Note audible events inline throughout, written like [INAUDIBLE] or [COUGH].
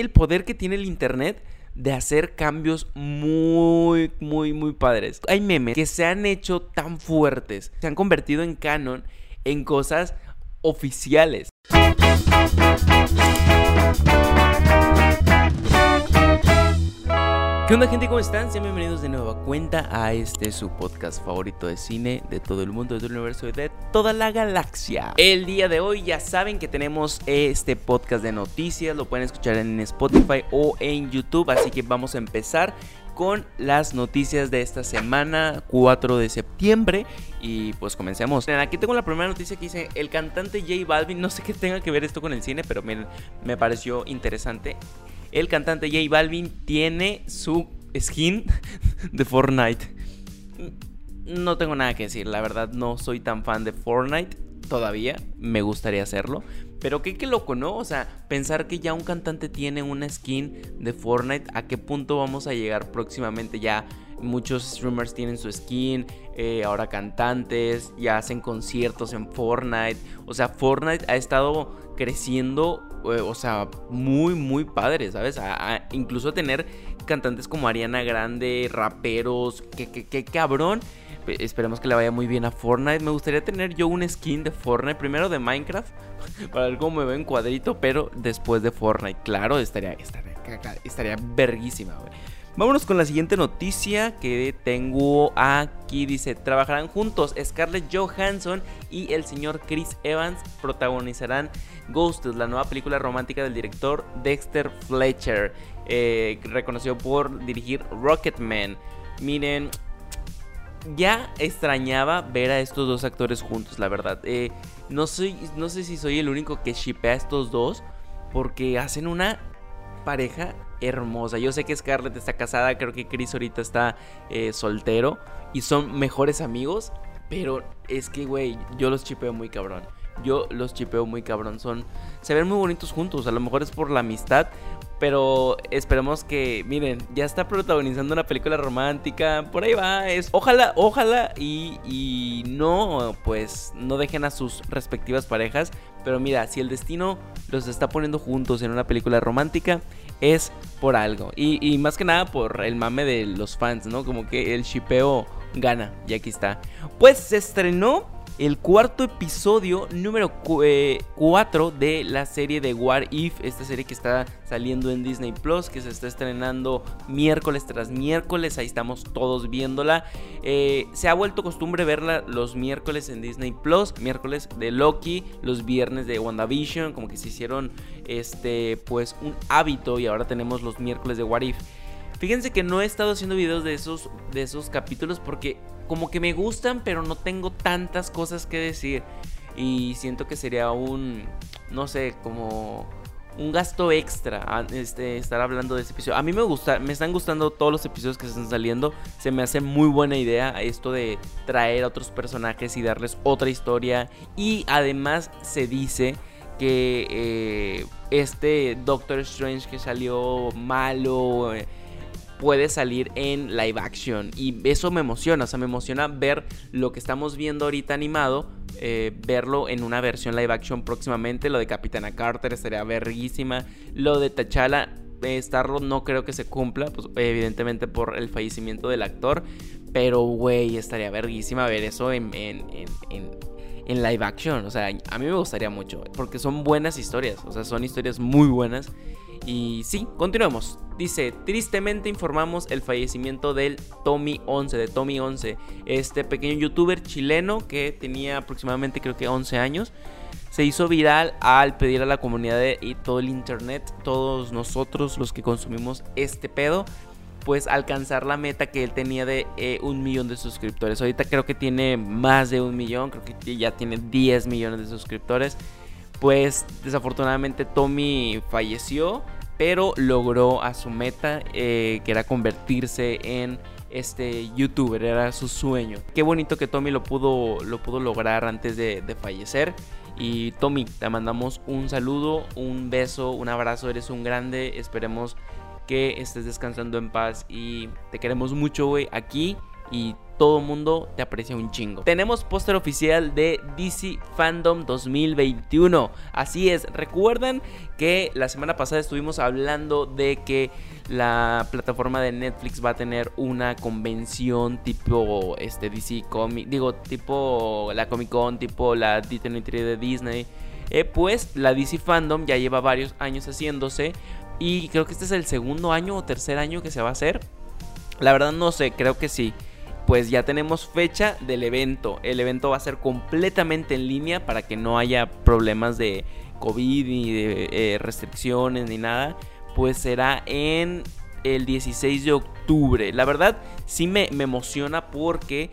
el poder que tiene el internet de hacer cambios muy, muy, muy padres. Hay memes que se han hecho tan fuertes, se han convertido en canon en cosas oficiales. ¿Qué onda gente? ¿Cómo están? Sean bienvenidos de nueva cuenta a este su podcast favorito de cine de todo el mundo, de todo el universo y de toda la galaxia. El día de hoy ya saben que tenemos este podcast de noticias, lo pueden escuchar en Spotify o en YouTube, así que vamos a empezar con las noticias de esta semana, 4 de septiembre. Y pues comencemos. Aquí tengo la primera noticia que dice, el cantante J Balvin, no sé qué tenga que ver esto con el cine, pero miren, me pareció interesante el cantante J Balvin tiene su skin [LAUGHS] de Fortnite. No tengo nada que decir, la verdad no soy tan fan de Fortnite todavía, me gustaría hacerlo. Pero qué, qué loco, ¿no? O sea, pensar que ya un cantante tiene una skin de Fortnite, ¿a qué punto vamos a llegar próximamente? Ya muchos streamers tienen su skin, eh, ahora cantantes, ya hacen conciertos en Fortnite. O sea, Fortnite ha estado creciendo eh, o sea, muy, muy padre, ¿sabes? incluso tener cantantes como Ariana Grande, raperos, que, cabrón. Esperemos que le vaya muy bien a Fortnite. Me gustaría tener yo un skin de Fortnite, primero de Minecraft, [LAUGHS] para ver cómo me ve en cuadrito, pero después de Fortnite, claro, estaría, estaría, estaría verguísima, güey. Vámonos con la siguiente noticia que tengo aquí. Dice, trabajarán juntos Scarlett Johansson y el señor Chris Evans protagonizarán Ghosted, la nueva película romántica del director Dexter Fletcher, eh, reconocido por dirigir Rocketman. Miren, ya extrañaba ver a estos dos actores juntos, la verdad. Eh, no, no sé si soy el único que shipea a estos dos, porque hacen una pareja hermosa. Yo sé que Scarlett está casada, creo que Chris ahorita está eh, soltero y son mejores amigos, pero es que, güey, yo los chipeo muy cabrón. Yo los chipeo muy cabrón. Son. Se ven muy bonitos juntos. A lo mejor es por la amistad. Pero esperemos que. Miren, ya está protagonizando una película romántica. Por ahí va. Es. Ojalá, ojalá. Y, y no. Pues no dejen a sus respectivas parejas. Pero mira, si el destino los está poniendo juntos en una película romántica. Es por algo. Y, y más que nada por el mame de los fans, ¿no? Como que el shipeo gana. Y aquí está. Pues se estrenó el cuarto episodio número 4 eh, de la serie de What If, esta serie que está saliendo en Disney Plus, que se está estrenando miércoles tras miércoles, ahí estamos todos viéndola. Eh, se ha vuelto costumbre verla los miércoles en Disney Plus, miércoles de Loki, los viernes de WandaVision, como que se hicieron este pues un hábito y ahora tenemos los miércoles de What If. Fíjense que no he estado haciendo videos de esos, de esos capítulos porque como que me gustan, pero no tengo tantas cosas que decir. Y siento que sería un, no sé, como un gasto extra este, estar hablando de ese episodio. A mí me gusta, me están gustando todos los episodios que están saliendo. Se me hace muy buena idea esto de traer a otros personajes y darles otra historia. Y además se dice que eh, este Doctor Strange que salió malo, eh, puede salir en live action. Y eso me emociona, o sea, me emociona ver lo que estamos viendo ahorita animado, eh, verlo en una versión live action próximamente. Lo de Capitana Carter estaría verguísima. Lo de T'Challa, eh, Starro no creo que se cumpla, pues evidentemente por el fallecimiento del actor. Pero, güey, estaría verguísima ver eso en, en, en, en live action. O sea, a mí me gustaría mucho, porque son buenas historias, o sea, son historias muy buenas. Y sí, continuemos. Dice, tristemente informamos el fallecimiento del Tommy 11, de Tommy 11, este pequeño youtuber chileno que tenía aproximadamente creo que 11 años. Se hizo viral al pedir a la comunidad y todo el internet, todos nosotros los que consumimos este pedo, pues alcanzar la meta que él tenía de eh, un millón de suscriptores. Ahorita creo que tiene más de un millón, creo que ya tiene 10 millones de suscriptores. Pues desafortunadamente Tommy falleció, pero logró a su meta, eh, que era convertirse en este youtuber, era su sueño. Qué bonito que Tommy lo pudo, lo pudo lograr antes de, de fallecer. Y Tommy, te mandamos un saludo, un beso, un abrazo, eres un grande, esperemos que estés descansando en paz y te queremos mucho, güey, aquí y todo mundo te aprecia un chingo. Tenemos póster oficial de DC Fandom 2021. Así es, recuerdan que la semana pasada estuvimos hablando de que la plataforma de Netflix va a tener una convención tipo este DC Comic, digo, tipo la Comic Con, tipo la D23 de Disney. Eh, pues la DC Fandom ya lleva varios años haciéndose y creo que este es el segundo año o tercer año que se va a hacer. La verdad no sé, creo que sí. Pues ya tenemos fecha del evento. El evento va a ser completamente en línea para que no haya problemas de COVID ni de eh, restricciones ni nada. Pues será en el 16 de octubre. La verdad sí me, emociona porque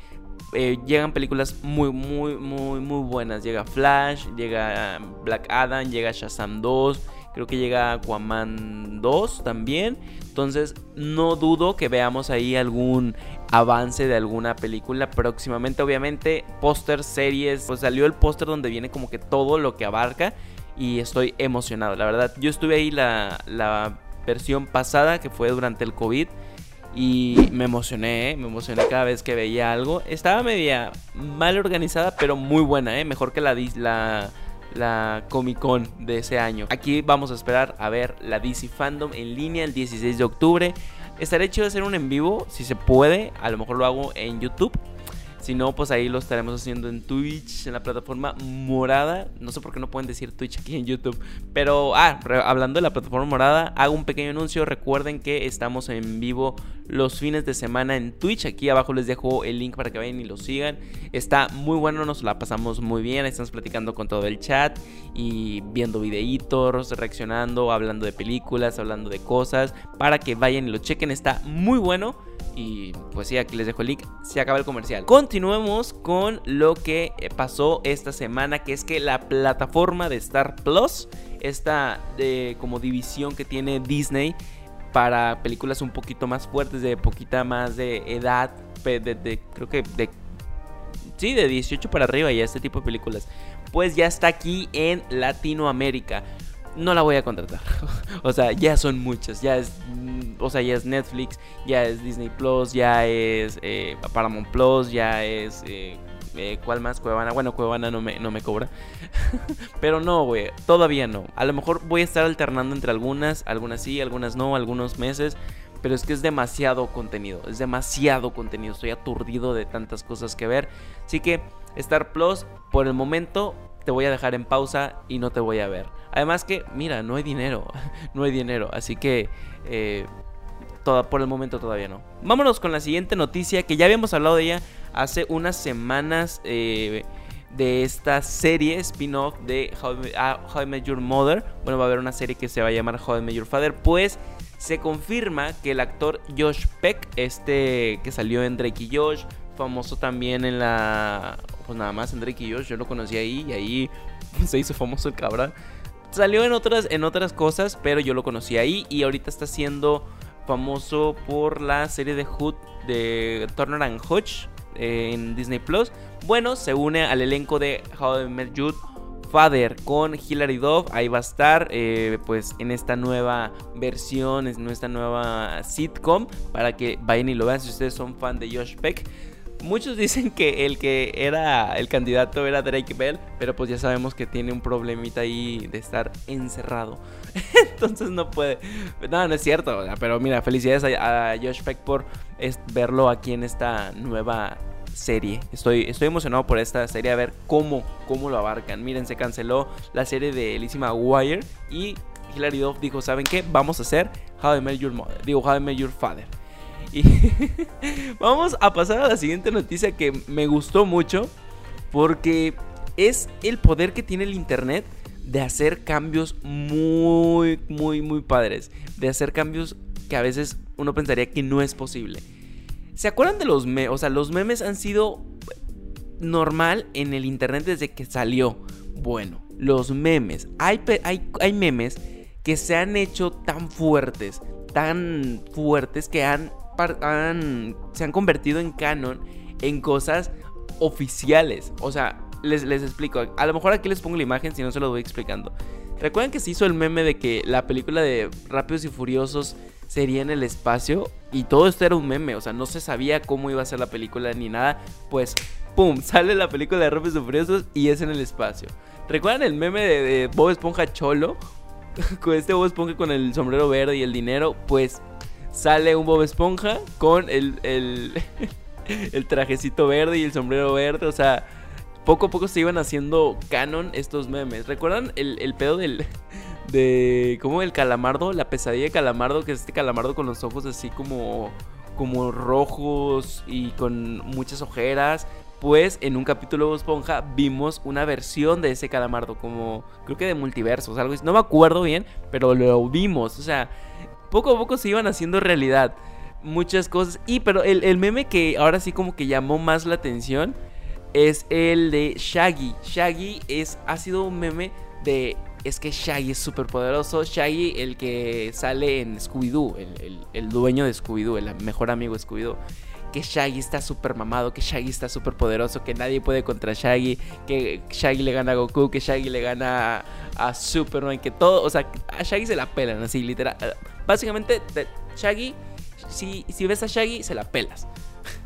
eh, llegan películas muy, muy, muy, muy buenas. Llega Flash, llega Black Adam, llega Shazam 2 Creo que llega Aquaman 2 también. Entonces no dudo que veamos ahí algún avance de alguna película próximamente. Obviamente, póster, series. Pues salió el póster donde viene como que todo lo que abarca. Y estoy emocionado, la verdad. Yo estuve ahí la, la versión pasada que fue durante el COVID. Y me emocioné, ¿eh? me emocioné cada vez que veía algo. Estaba media mal organizada, pero muy buena, ¿eh? mejor que la, la, la Comic Con de ese año. Aquí vamos a esperar a ver la DC Fandom en línea el 16 de octubre. Estaré de hacer un en vivo, si se puede. A lo mejor lo hago en YouTube. Si no, pues ahí lo estaremos haciendo en Twitch, en la plataforma morada. No sé por qué no pueden decir Twitch aquí en YouTube. Pero, ah, hablando de la plataforma morada, hago un pequeño anuncio. Recuerden que estamos en vivo los fines de semana en Twitch. Aquí abajo les dejo el link para que vayan y lo sigan. Está muy bueno, nos la pasamos muy bien. Estamos platicando con todo el chat y viendo videitos, reaccionando, hablando de películas, hablando de cosas. Para que vayan y lo chequen. Está muy bueno. Y pues sí, aquí les dejo el link. Se acaba el comercial. Continuemos con lo que eh, pasó esta semana, que es que la plataforma de Star Plus, esta de, como división que tiene Disney para películas un poquito más fuertes, de poquita más de edad, de, creo que de sí, de 18 para arriba y este tipo de películas, pues ya está aquí en Latinoamérica no la voy a contratar. [LAUGHS] o sea, ya son muchas. Ya es, o sea, ya es Netflix, ya es Disney Plus, ya es eh, Paramount Plus, ya es eh, eh, ¿cuál más? Cuevana. Bueno, Cuevana no me, no me cobra. [LAUGHS] Pero no, güey, todavía no. A lo mejor voy a estar alternando entre algunas, algunas sí, algunas no, algunos meses. Pero es que es demasiado contenido, es demasiado contenido. Estoy aturdido de tantas cosas que ver. Así que Star Plus, por el momento, te voy a dejar en pausa y no te voy a ver. Además que, mira, no hay dinero, [LAUGHS] no hay dinero, así que eh, por el momento todavía no. Vámonos con la siguiente noticia que ya habíamos hablado de ella hace unas semanas eh, de esta serie spin-off de How, ah, How, Your Mother. Bueno, va a haber una serie que se va a llamar How I Met Your Father, pues se confirma que el actor Josh Peck, este que salió en Drake y Josh, famoso también en la. Pues nada más Drake y Josh, yo lo conocí ahí y ahí [LAUGHS] se hizo famoso el cabrón. Salió en otras, en otras cosas, pero yo lo conocí ahí y ahorita está siendo famoso por la serie de Hood de Turner and Hutch en Disney Plus. Bueno, se une al elenco de How I Met Father con Hilary Duff. Ahí va a estar, eh, pues, en esta nueva versión, en esta nueva sitcom, para que vayan y lo vean si ustedes son fan de Josh Peck. Muchos dicen que el que era el candidato era Drake Bell, pero pues ya sabemos que tiene un problemita ahí de estar encerrado. [LAUGHS] Entonces no puede. No, no es cierto. Pero mira, felicidades a, Josh Peck por verlo aquí en esta nueva serie. Estoy, estoy emocionado por esta serie a ver cómo, cómo lo abarcan. Miren, se canceló la serie de Elísima Wire y Hilary Duff dijo, ¿saben qué? Vamos a hacer How I Met Your Mother. Digo, How I Met Your Father. [LAUGHS] Vamos a pasar a la siguiente noticia que me gustó mucho porque es el poder que tiene el Internet de hacer cambios muy, muy, muy padres. De hacer cambios que a veces uno pensaría que no es posible. ¿Se acuerdan de los memes? O sea, los memes han sido normal en el Internet desde que salió. Bueno, los memes. Hay, hay, hay memes que se han hecho tan fuertes, tan fuertes que han se han convertido en canon en cosas oficiales. O sea, les, les explico. A lo mejor aquí les pongo la imagen si no se lo voy explicando. ¿Recuerdan que se hizo el meme de que la película de Rápidos y Furiosos sería en el espacio? Y todo esto era un meme, o sea, no se sabía cómo iba a ser la película ni nada. Pues, ¡pum! [LAUGHS] Sale la película de Rápidos y Furiosos y es en el espacio. ¿Recuerdan el meme de, Bob Esponja Cholo? [LAUGHS] con este Bob Esponja con el sombrero verde y el dinero. Pues sale un Bob Esponja con el, el, [LAUGHS] el trajecito verde y el sombrero verde. O sea, poco a poco se iban haciendo canon estos memes. ¿Recuerdan el, pedo del... [LAUGHS] De... ¿Cómo el calamardo? La pesadilla de calamardo, que es este calamardo con los ojos así como... Como rojos y con muchas ojeras. Pues en un capítulo de Esponja vimos una versión de ese calamardo, como creo que de multiversos, algo así. No me acuerdo bien, pero lo vimos. O sea, poco a poco se iban haciendo realidad muchas cosas. Y pero el, el meme que ahora sí como que llamó más la atención es el de Shaggy. Shaggy es, ha sido un meme de... Es que Shaggy es súper poderoso. Shaggy, el que sale en Scooby-Doo, el, dueño de Scooby-Doo, el mejor amigo de Scooby-Doo. Que Shaggy está súper mamado, que Shaggy está súper poderoso, que nadie puede contra Shaggy, que Shaggy le gana a Goku, que Shaggy le gana a, Superman, que todo, o sea, a Shaggy se la pelan, así, literal. Básicamente, Shaggy, si, si ves a Shaggy, se la pelas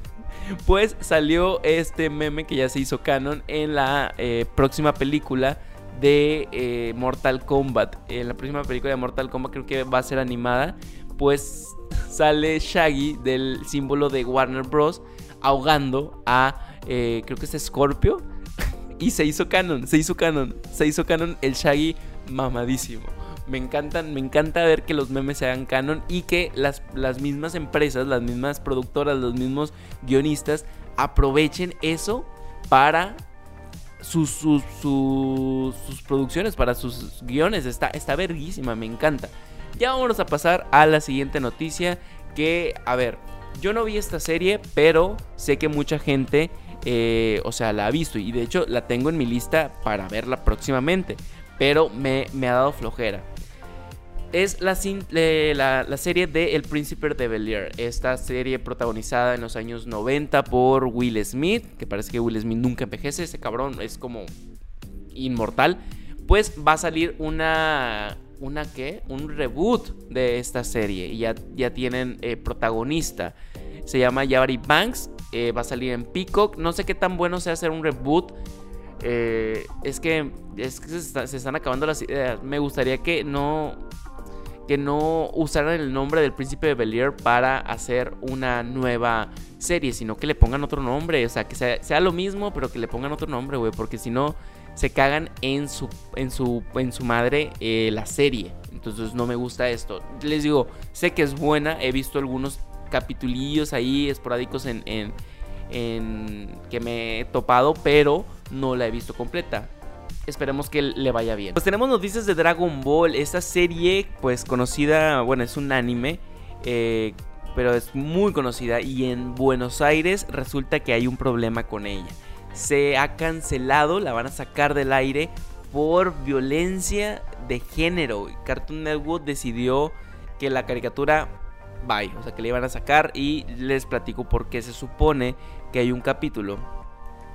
[LAUGHS] pues salió este meme que ya se hizo canon en la eh, próxima película de eh, Mortal Kombat. En la próxima película de Mortal Kombat creo que va a ser animada. Pues sale Shaggy del símbolo de Warner Bros. ahogando a, eh, creo que es Scorpio. [LAUGHS] y se hizo canon, se hizo canon, se hizo canon el Shaggy mamadísimo me encantan, me encanta ver que los memes se hagan canon y que las, las mismas empresas, las mismas productoras, los mismos guionistas aprovechen eso para sus, sus, sus, producciones, para sus guiones. Está, está verguísima, me encanta. Ya vamos a pasar a la siguiente noticia. Que, a ver, yo no vi esta serie, pero sé que mucha gente, eh, o sea, la ha visto. Y de hecho la tengo en mi lista para verla próximamente. Pero me, me ha dado flojera es la, la, serie de El Príncipe de Bel Air. Esta serie protagonizada en los años 90 por Will Smith, que parece que Will Smith nunca envejece, ese cabrón es como inmortal. Pues va a salir una. ¿Una qué? Un reboot de esta serie. Y ya, ya tienen eh, protagonista. Se llama Yabari Banks. Eh, va a salir en Peacock. No sé qué tan bueno sea hacer un reboot. Eh, es que, es que se, se, están acabando las ideas. Me gustaría que no que no usaran el nombre del príncipe de Bel para hacer una nueva serie, sino que le pongan otro nombre, o sea, que sea, lo mismo, pero que le pongan otro nombre, güey, porque si no se cagan en su en su en su madre eh, la serie. Entonces no me gusta esto. Les digo, sé que es buena, he visto algunos capitulillos ahí esporádicos en, en que me he topado, pero no la he visto completa esperemos que le vaya bien. Pues tenemos noticias de Dragon Ball, esta serie pues conocida, bueno es un anime, eh, pero es muy conocida y en Buenos Aires resulta que hay un problema con ella. Se ha cancelado, la van a sacar del aire por violencia de género. Cartoon Network decidió que la caricatura bye, o sea que le iban a sacar y les platico por qué se supone que hay un capítulo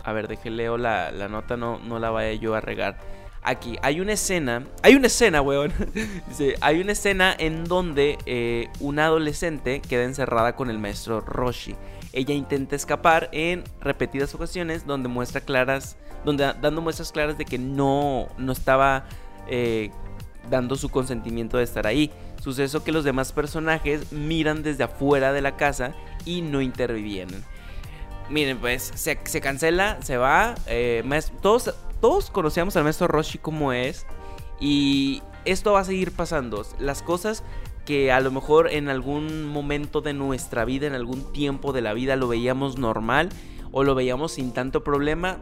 a ver, deje leo la, nota, no, no la vaya yo a regar. Aquí hay una escena, hay una escena, weón. [LAUGHS] Dice, hay una escena en donde eh, una adolescente queda encerrada con el maestro Roshi. Ella intenta escapar en repetidas ocasiones donde muestra claras, donde dando muestras claras de que no, no estaba eh, dando su consentimiento de estar ahí. Suceso que los demás personajes miran desde afuera de la casa y no intervienen. Miren, pues se, cancela, se va. Eh, todos, todos conocíamos al maestro Roshi como es. Y esto va a seguir pasando. Las cosas que a lo mejor en algún momento de nuestra vida, en algún tiempo de la vida lo veíamos normal o lo veíamos sin tanto problema,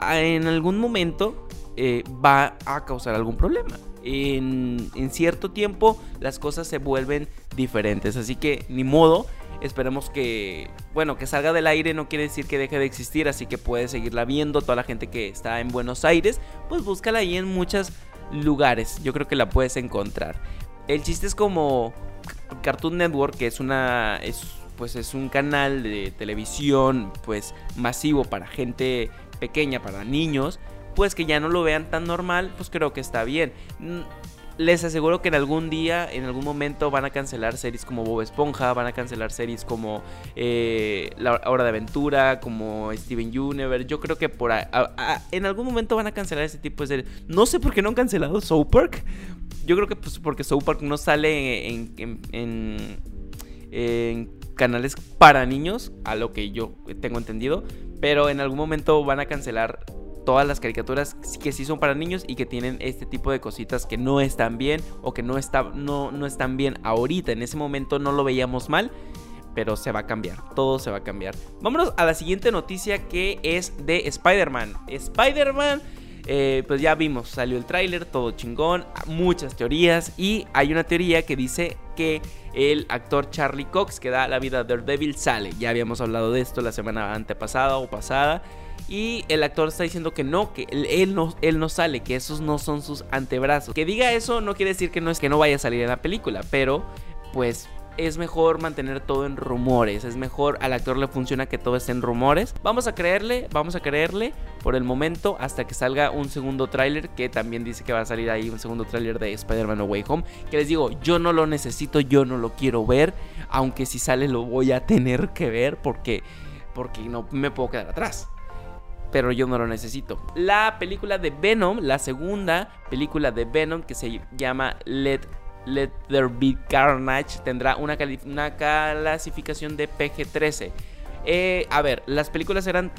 en algún momento eh, va a causar algún problema. En, en, cierto tiempo las cosas se vuelven diferentes. Así que ni modo. Esperemos que, bueno, que salga del aire no quiere decir que deje de existir, así que puedes seguirla viendo. Toda la gente que está en Buenos Aires, pues búscala ahí en muchos lugares. Yo creo que la puedes encontrar. El chiste es como Cartoon Network, que es una, es, pues es un canal de televisión, pues masivo para gente pequeña, para niños pues que ya no lo vean tan normal, pues creo que está bien. Les aseguro que en algún día, en algún momento van a cancelar series como Bob Esponja, van a cancelar series como eh, La Hora de Aventura, como Steven Universe. Yo creo que por en algún momento van a cancelar ese tipo de series. No sé por qué no han cancelado South Park. Yo creo que pues porque South Park no sale en, en canales para niños, a lo que yo tengo entendido. Pero en algún momento van a cancelar todas las caricaturas que sí son para niños y que tienen este tipo de cositas que no están bien o que no, está, no, no están bien ahorita. En ese momento no lo veíamos mal, pero se va a cambiar. Todo se va a cambiar. Vámonos a la siguiente noticia que es de Spider-Man. Spider-Man. Eh, pues ya vimos, salió el tráiler, todo chingón, muchas teorías y hay una teoría que dice que el actor Charlie Cox que da la vida a Daredevil sale. Ya habíamos hablado de esto la semana antepasada o pasada y el actor está diciendo que no, que él no, sale, que esos no son sus antebrazos. Que diga eso no quiere decir que no es que no vaya a salir en la película, pero pues es mejor mantener todo en rumores. Es mejor al actor le funciona que todo esté en rumores. Vamos a creerle, vamos a creerle por el momento hasta que salga un segundo tráiler que también dice que va a salir ahí un segundo tráiler de Spider-Man Away Home. Que les digo, yo no lo necesito, yo no lo quiero ver, aunque si sale lo voy a tener que ver porque porque no me puedo quedar atrás pero yo no lo necesito. La película de Venom, la segunda película de Venom que se llama Let, Let There Be Carnage, tendrá una, una clasificación de PG-13. Eh, a ver, las películas eran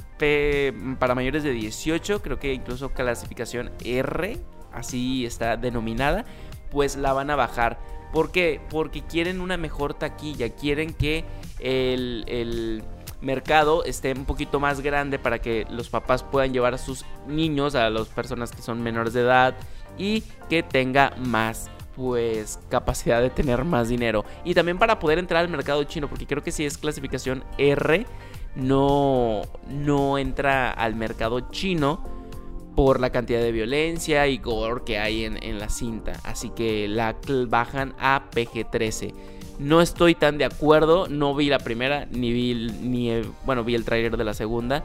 para mayores de 18, creo que incluso clasificación R, así está denominada, pues la van a bajar. ¿Por qué? Porque quieren una mejor taquilla, quieren que el mercado esté un poquito más grande para que los papás puedan llevar a sus niños, a las personas que son menores de edad y que tenga más pues capacidad de tener más dinero. Y también para poder entrar al mercado chino porque creo que si es clasificación R no no entra al mercado chino por la cantidad de violencia y gore que hay en, en la cinta. Así que la bajan a PG-13 no estoy tan de acuerdo, no vi la primera, ni vi, ni, bueno, vi el tráiler de la segunda,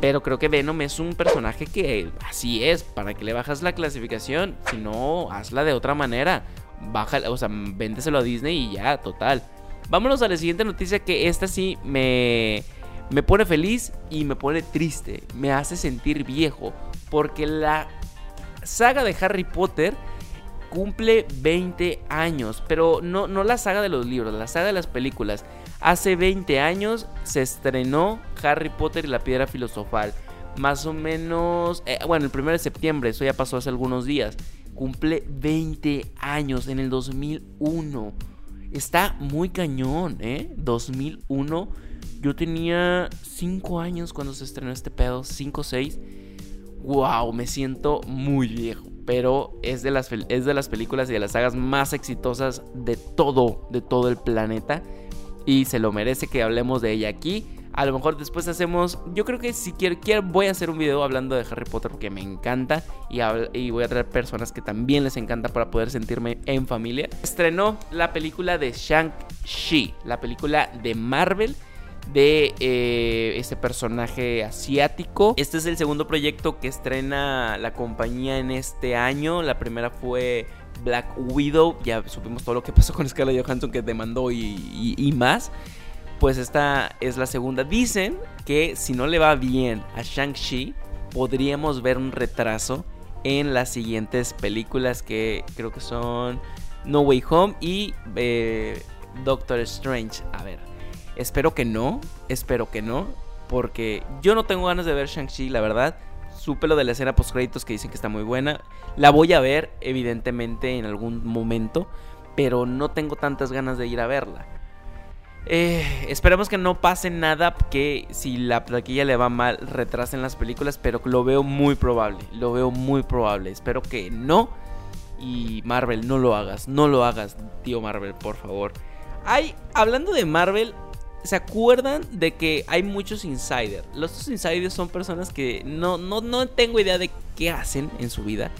pero creo que Venom es un personaje que así es, para que le bajas la clasificación, si no, hazla de otra manera, baja, o sea, véndeselo a Disney y ya, total. Vámonos a la siguiente noticia que esta sí me, me pone feliz y me pone triste, me hace sentir viejo, porque la saga de Harry Potter cumple 20 años, pero no, no la saga de los libros, la saga de las películas. Hace 20 años se estrenó Harry Potter y la Piedra Filosofal. Más o menos, eh, bueno, el 1 de septiembre, eso ya pasó hace algunos días. Cumple 20 años en el 2001. Está muy cañón, ¿eh? 2001. Yo tenía 5 años cuando se estrenó este pedo, 5 o 6. Wow, me siento muy viejo pero es de, las, es de las películas y de las sagas más exitosas de todo, de todo el planeta. Y se lo merece que hablemos de ella aquí. A lo mejor después hacemos. Yo creo que si quiero, voy a hacer un video hablando de Harry Potter porque me encanta. Y, y, voy a traer personas que también les encanta para poder sentirme en familia. Estrenó la película de Shang-Chi, la película de Marvel de eh, este personaje asiático. Este es el segundo proyecto que estrena la compañía en este año. La primera fue Black Widow. Ya supimos todo lo que pasó con Scarlett Johansson que demandó y, más. Pues esta es la segunda. Dicen que si no le va bien a Shang-Chi, podríamos ver un retraso en las siguientes películas que creo que son No Way Home y eh, Doctor Strange. A ver, Espero que no, espero que no, porque yo no tengo ganas de ver Shang-Chi, la verdad. Supe lo de la escena post créditos que dicen que está muy buena. La voy a ver, evidentemente, en algún momento, pero no tengo tantas ganas de ir a verla. Eh, esperemos que no pase nada que si la plaquilla le va mal retrasen las películas, pero lo veo muy probable, lo veo muy probable. Espero que no. Y Marvel, no lo hagas, no lo hagas, tío Marvel, por favor. Hay, hablando de Marvel, ¿Se acuerdan de que hay muchos insiders? Los insiders son personas que no, no, no tengo idea de qué hacen en su vida,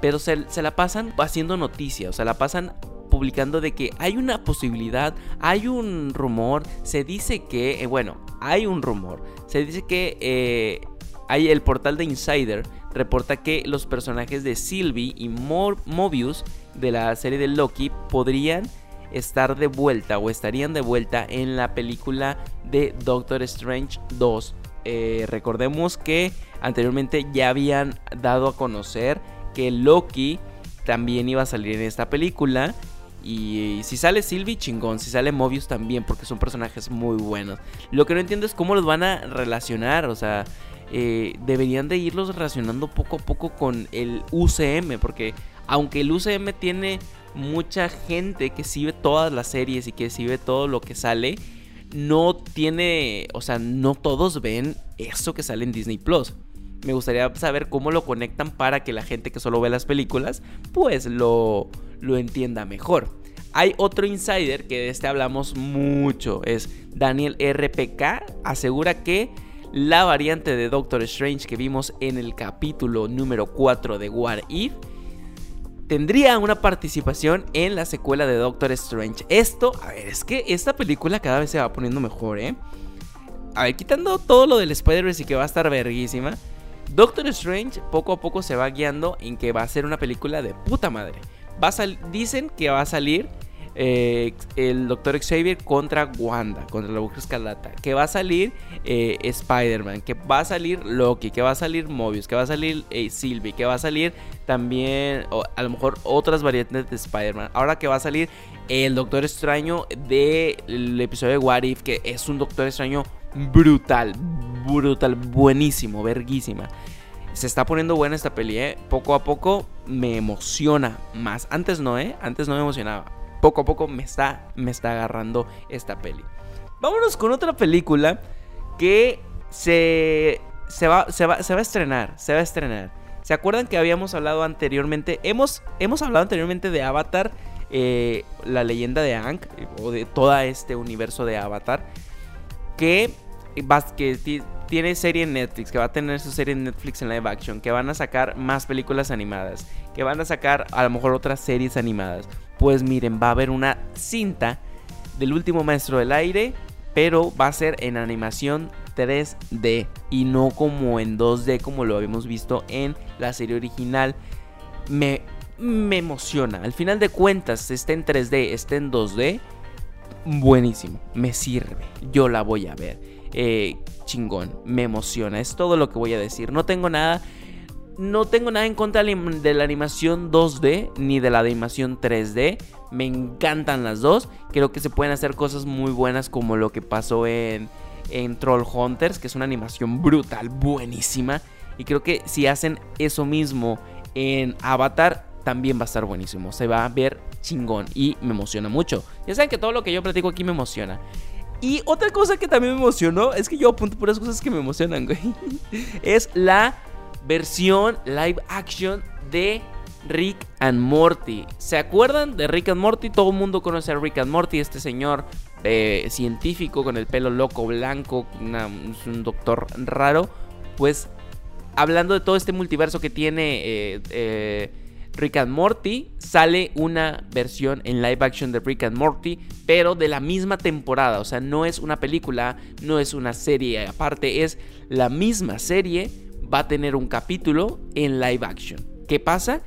pero se, la pasan haciendo noticias, o sea, la pasan publicando de que hay una posibilidad, hay un rumor, se dice que, eh, bueno, hay un rumor, se dice que eh, hay el portal de Insider reporta que los personajes de Sylvie y Mobius de la serie de Loki podrían estar de vuelta o estarían de vuelta en la película de Doctor Strange 2. Eh, recordemos que anteriormente ya habían dado a conocer que Loki también iba a salir en esta película. Y si sale Sylvie, chingón. Si sale Mobius también, porque son personajes muy buenos. Lo que no entiendo es cómo los van a relacionar. O sea, eh, deberían de irlos relacionando poco a poco con el UCM. Porque aunque el UCM tiene mucha gente que sigue todas las series y que sigue todo lo que sale, no tiene, o sea, no todos ven eso que sale en Disney Plus. Me gustaría saber cómo lo conectan para que la gente que solo ve las películas, pues lo, lo entienda mejor. Hay otro insider que de este hablamos mucho, es Daniel RPK, asegura que la variante de Doctor Strange que vimos en el capítulo número 4 de What If tendría una participación en la secuela de Doctor Strange. Esto, a ver, es que esta película cada vez se va poniendo mejor, ¿eh? A ver, quitando todo lo del Spider-Verse y que va a estar verguísima. Doctor Strange poco a poco se va guiando en que va a ser una película de puta madre. Va a dicen que va a salir eh, el Doctor Xavier contra Wanda, contra la Bruja Escarlata, que va a salir eh, Spider-Man, que va a salir Loki, que va a salir Mobius, que va a salir eh, Sylvie, que va a salir también a lo mejor otras variantes de Spider-Man. Ahora que va a salir el Doctor Extraño del episodio de What If, que es un Doctor Extraño brutal, brutal, buenísimo, verguísima. Se está poniendo buena esta peli, ¿eh? Poco a poco me emociona más. Antes no, ¿eh? Antes no me emocionaba poco a poco me está, me está agarrando esta peli. Vámonos con otra película que se, se, va, se, va, a estrenar. Se va a estrenar. ¿Se acuerdan que habíamos hablado anteriormente? Hemos, hemos hablado anteriormente de Avatar, eh, la leyenda de Aang, o de todo este universo de Avatar, que, que tiene serie en Netflix, que va a tener su serie en Netflix en live action, que van a sacar más películas animadas, que van a sacar a lo mejor otras series animadas. Pues miren, va a haber una cinta del último maestro del aire, pero va a ser en animación 3D y no como en 2D como lo habíamos visto en la serie original. Me, me emociona. Al final de cuentas, esté en 3D, esté en 2D, buenísimo, me sirve. Yo la voy a ver. Eh, chingón, me emociona. Es todo lo que voy a decir. No tengo nada no tengo nada en contra de la animación 2D ni de la animación 3D. Me encantan las dos. Creo que se pueden hacer cosas muy buenas como lo que pasó en, en Troll Hunters, que es una animación brutal, buenísima. Y creo que si hacen eso mismo en Avatar, también va a estar buenísimo. Se va a ver chingón y me emociona mucho. Ya saben que todo lo que yo platico aquí me emociona. Y otra cosa que también me emocionó, es que yo apunto por las cosas que me emocionan, güey. [LAUGHS] Es la versión live action de Rick and Morty. ¿Se acuerdan de Rick and Morty? Todo el mundo conoce a Rick and Morty, este señor eh, científico con el pelo loco blanco, un doctor raro. Pues hablando de todo este multiverso que tiene eh, eh, Rick and Morty, sale una versión en live action de Rick and Morty, pero de la misma temporada. O sea, no es una película, no es una serie aparte, es la misma serie va a tener un capítulo en live action. ¿Qué pasa?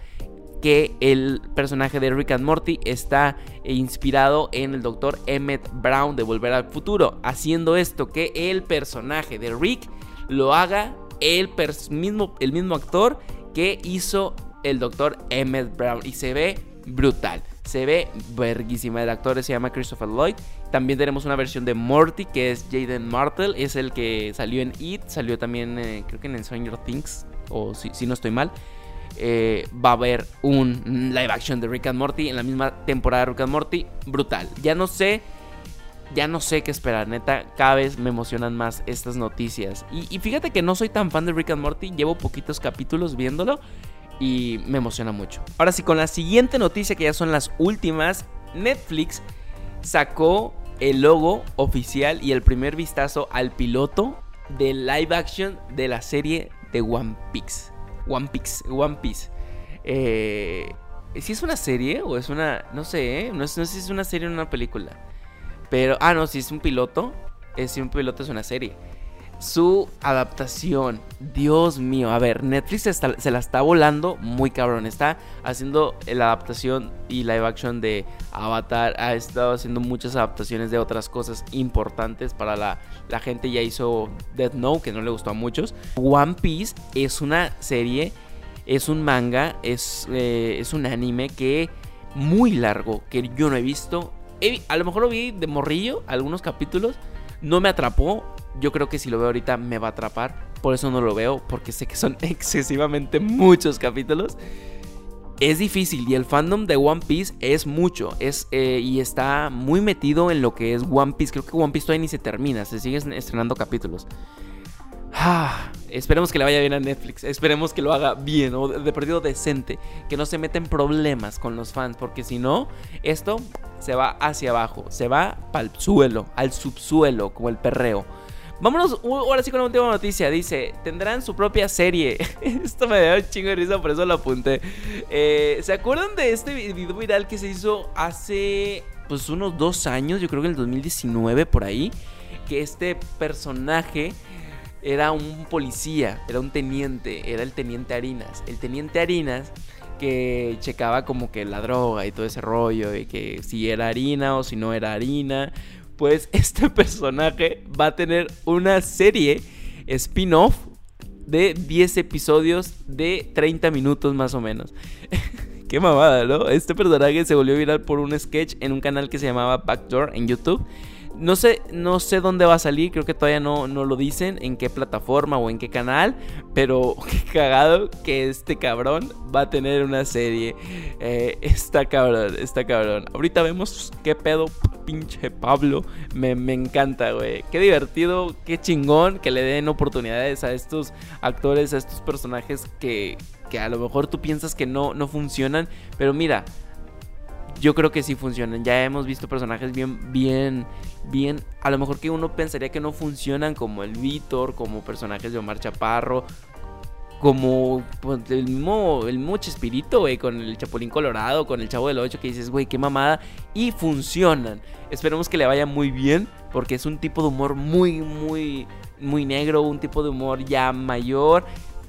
Que el personaje de Rick and Morty está inspirado en el doctor Emmett Brown de Volver al Futuro, haciendo esto que el personaje de Rick lo haga el mismo, el mismo actor que hizo el doctor Emmett Brown y se ve brutal. Se ve verguísima. El actor se llama Christopher Lloyd. También tenemos una versión de Morty que es Jaden Martel. Es el que salió en It. Salió también, eh, creo que en Stranger Things. O si, no estoy mal. Eh, va a haber un live action de Rick and Morty en la misma temporada de Rick and Morty. Brutal. Ya no sé. Ya no sé qué esperar, neta, cada vez me emocionan más estas noticias. Y, y fíjate que no soy tan fan de Rick and Morty, llevo poquitos capítulos viéndolo y me emociona mucho. Ahora sí, con la siguiente noticia que ya son las últimas, Netflix sacó el logo oficial y el primer vistazo al piloto de live action de la serie de One Piece. One Piece, One Piece. Eh, si es una serie o es una, no sé, ¿eh? no, sé si es una serie o una película. Pero, ah, no, si es un piloto, es, si un piloto es una serie. Su adaptación. Dios mío, a ver, Netflix se, la está volando muy cabrón. Está haciendo la adaptación y live action de Avatar. Ha estado haciendo muchas adaptaciones de otras cosas importantes para la, gente. Ya hizo Death Note, que no le gustó a muchos. One Piece es una serie, es un manga, es, eh, es un anime que muy largo, que yo no he visto. a lo mejor lo vi de morrillo, algunos capítulos. No me atrapó, yo creo que si lo veo ahorita me va a atrapar. Por eso no lo veo, porque sé que son [LAUGHS] excesivamente muchos capítulos. Es difícil y el fandom de One Piece es mucho. Es, eh, y está muy metido en lo que es One Piece. Creo que One Piece todavía ni se termina, se siguen estrenando capítulos. Ah, esperemos que le vaya bien a Netflix. Esperemos que lo haga bien o de perdido decente. Que no se meta en problemas con los fans. Porque si no, esto se va hacia abajo. Se va para el suelo, al subsuelo, como el perreo. Vámonos ahora sí con la última noticia. Dice, tendrán su propia serie. [LAUGHS] Esto me da un chingo de risa, por eso lo apunté. Eh, ¿Se acuerdan de este video viral que se hizo hace pues unos dos años? Yo creo que en el 2019 por ahí. Que este personaje era un policía, era un teniente, era el teniente Harinas. El teniente Harinas que checaba como que la droga y todo ese rollo y que si era harina o si no era harina pues [LAUGHS] este personaje va a tener una serie spin-off de 10 episodios de 30 minutos más o menos. [LAUGHS] Qué mamada, ¿no? Este personaje se volvió viral por un sketch en un canal que se llamaba Backdoor en YouTube. No sé, no sé dónde va a salir, creo que todavía no, no lo dicen, en qué plataforma o en qué canal, pero [LAUGHS] qué cagado que este cabrón va a tener una serie. Eh, está cabrón, está cabrón. Ahorita vemos qué pedo, pinche Pablo. Me, me encanta, güey. Qué divertido, qué chingón que le den oportunidades a estos actores, a estos personajes que, que a lo mejor tú piensas que no, no funcionan, pero mira yo creo que sí funcionan. Ya hemos visto personajes bien, bien, bien. A lo mejor que uno pensaría que no funcionan, como el Víctor, como personajes de Omar Chaparro, como pues, el mismo, el mismo Chespirito, güey, con el Chapulín Colorado, con el Chavo del 8, que dices, güey, qué mamada. Y funcionan. Esperemos que le vaya muy bien, porque es un tipo de humor muy, muy, muy negro, un tipo de humor ya mayor.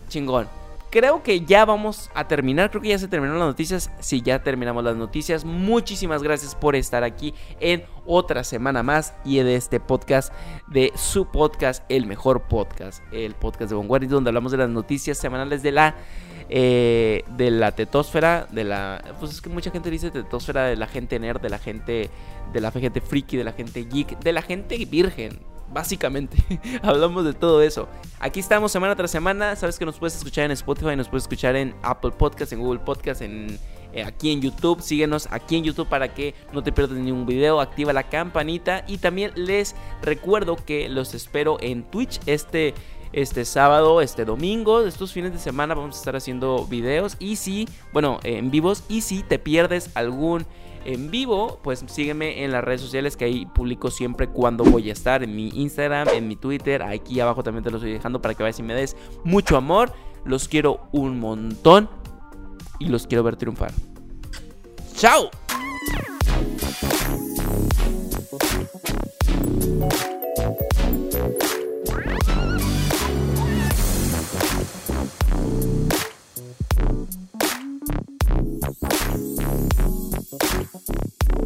Chingón creo que ya vamos a terminar. Creo que ya se terminaron las noticias. Sí, ya terminamos las noticias. Muchísimas gracias por estar aquí en otra semana más y de este podcast, de su podcast, el mejor podcast, el podcast de Vanguardia, donde hablamos de las noticias semanales de la eh, de la tetosfera, de la. Pues es que mucha gente dice tetosfera de la gente nerd, de la gente. de la gente friki, de la gente geek, de la gente virgen básicamente. [LAUGHS] Hablamos de todo eso. Aquí estamos semana tras semana. Sabes que nos puedes escuchar en Spotify, nos puedes escuchar en Apple Podcast, en Google Podcast, en, eh, aquí en YouTube. Síguenos aquí en YouTube para que no te pierdas ningún video. Activa la campanita. Y también les recuerdo que los espero en Twitch este este sábado, este domingo, estos fines de semana vamos a estar haciendo videos y si, bueno, en vivos y si te pierdes algún en vivo, pues sígueme en las redes sociales que ahí publico siempre cuando voy a estar, en mi Instagram, en mi Twitter, aquí abajo también te lo estoy dejando para que vayas y me des mucho amor. Los quiero un montón y los quiero ver triunfar. ¡Chao! ピッ!